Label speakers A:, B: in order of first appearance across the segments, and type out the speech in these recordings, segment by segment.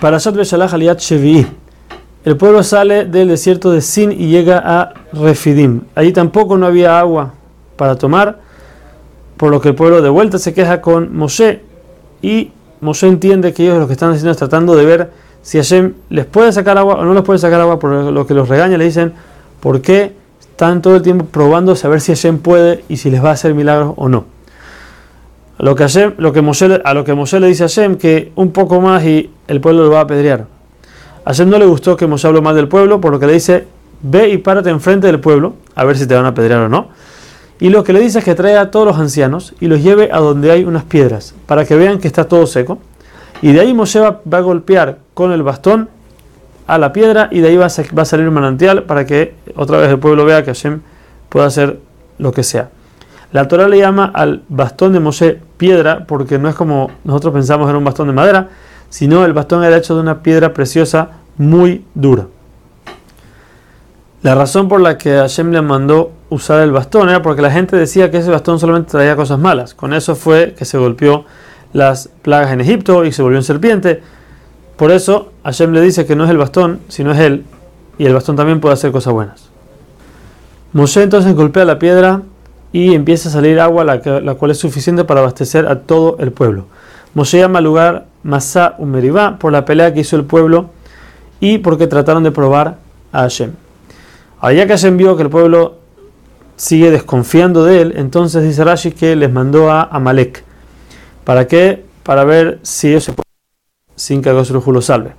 A: Parashat Beshalach Aliat Shevi'i. El pueblo sale del desierto de Sin y llega a Refidim. Allí tampoco no había agua para tomar, por lo que el pueblo de vuelta se queja con Moshe y Moshe entiende que ellos lo que están haciendo es tratando de ver si Hashem les puede sacar agua o no les puede sacar agua, por lo que los regaña, le dicen, ¿por qué están todo el tiempo probando saber si Hashem puede y si les va a hacer milagros o no? Que lo que a lo que Moshe le dice a Hashem que un poco más y el pueblo lo va a apedrear. A Hashem no le gustó que Moshe habló más del pueblo, por lo que le dice, ve y párate enfrente del pueblo, a ver si te van a apedrear o no. Y lo que le dice es que traiga a todos los ancianos y los lleve a donde hay unas piedras, para que vean que está todo seco. Y de ahí Moshe va, a golpear con el bastón a la piedra y de ahí va a, salir un manantial para que otra vez el pueblo vea que Hashem puede hacer lo que sea. La Torah le llama al bastón de Moshe piedra porque no es como nosotros pensamos en un bastón de madera, sino el bastón era hecho de una piedra preciosa muy dura. La razón por la que Hashem le mandó usar el bastón era porque la gente decía que ese bastón solamente traía cosas malas. Con eso fue que se golpeó las plagas en Egipto y se volvió en serpiente. Por eso Hashem le dice que no es el bastón, sino es él, y el bastón también puede hacer cosas buenas. Moshe entonces golpea la piedra y empieza a salir agua, la, cual es suficiente para abastecer a todo el pueblo. Moshe llama al lugar Masá Umeribá por la pelea que hizo el pueblo y porque trataron de probar a Hashem. Allá que Hashem vio que el pueblo sigue desconfiando de él, entonces dice Rashi que les mandó a Amalek. ¿Para qué? Para ver si ellos se pueden sin que Agosruju lo salve.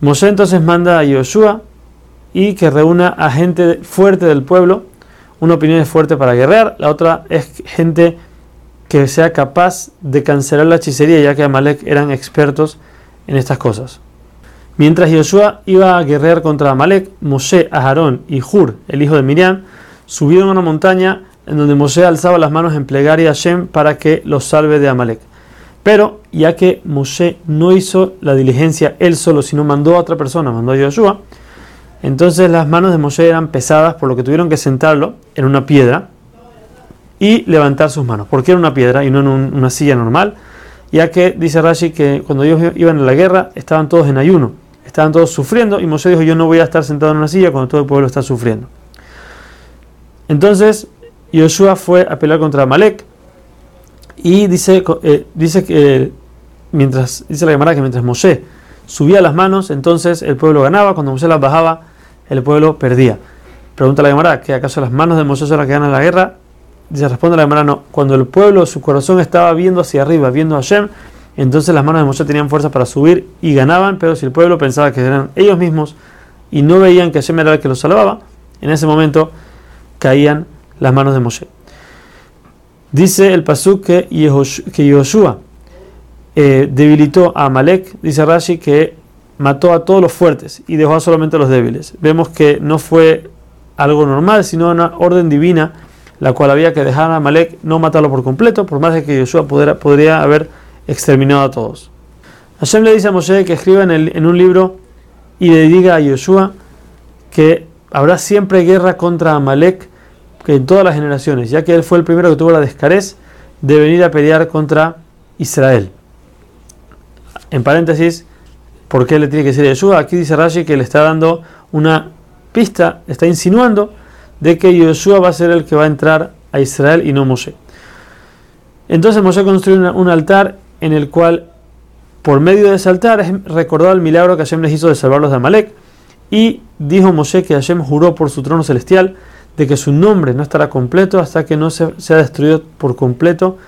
A: Moshe entonces manda a Yoshua y que reúna a gente fuerte del pueblo una opinión es fuerte para guerrear, la otra es gente que sea capaz de cancelar la hechicería, ya que Amalek eran expertos en estas cosas. Mientras Josué iba a guerrear contra Amalek, Moshe, Aharón y Hur, el hijo de Miriam, subieron a una montaña en donde Moshe alzaba las manos en plegaria a Hashem para que los salve de Amalek. Pero ya que Moshe no hizo la diligencia él solo, sino mandó a otra persona, mandó a Josué, entonces las manos de Moshe eran pesadas, por lo que tuvieron que sentarlo en una piedra y levantar sus manos. ¿Por qué en una piedra y no en una silla normal? Ya que dice Rashi que cuando ellos iban a la guerra estaban todos en ayuno, estaban todos sufriendo y Moshe dijo yo no voy a estar sentado en una silla cuando todo el pueblo está sufriendo. Entonces Yoshua fue a pelear contra Amalek y dice, eh, dice que mientras dice la Gemara que mientras Moshe subía las manos, entonces el pueblo ganaba, cuando Moshe las bajaba, el pueblo perdía. Pregunta la Gemara, ¿que acaso las manos de Moisés son las que ganan la guerra? Dice, responde la Gemara, no. Cuando el pueblo, su corazón estaba viendo hacia arriba, viendo a Hashem, entonces las manos de Moshe tenían fuerza para subir y ganaban, pero si el pueblo pensaba que eran ellos mismos y no veían que Hashem era el que los salvaba, en ese momento caían las manos de Moshe. Dice el Pasuk que Yoshua eh, debilitó a Amalek, dice Rashi que mató a todos los fuertes y dejó solamente a los débiles. Vemos que no fue algo normal, sino una orden divina, la cual había que dejar a Malek no matarlo por completo, por más de que Yoshua podría haber exterminado a todos. Hashem le dice a Moshe que escriba en, un libro y le diga a Yoshua que habrá siempre guerra contra Amalek que en todas las generaciones, ya que él fue el primero que tuvo la descarez de venir a pelear contra Israel. En paréntesis, ¿Por qué le tiene que decir Yeshua? Aquí dice Rashi que le está dando una pista, está insinuando de que Yeshua va a ser el que va a entrar a Israel y no Moshe. Entonces Moshe construyó un altar en el cual, por medio de ese altar, es recordado el milagro que Hashem les hizo de salvarlos de Amalek. Y dijo Moshe que Hashem juró por su trono celestial de que su nombre no estará completo hasta que no se, sea destruido por completo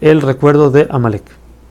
A: el recuerdo de Amalek.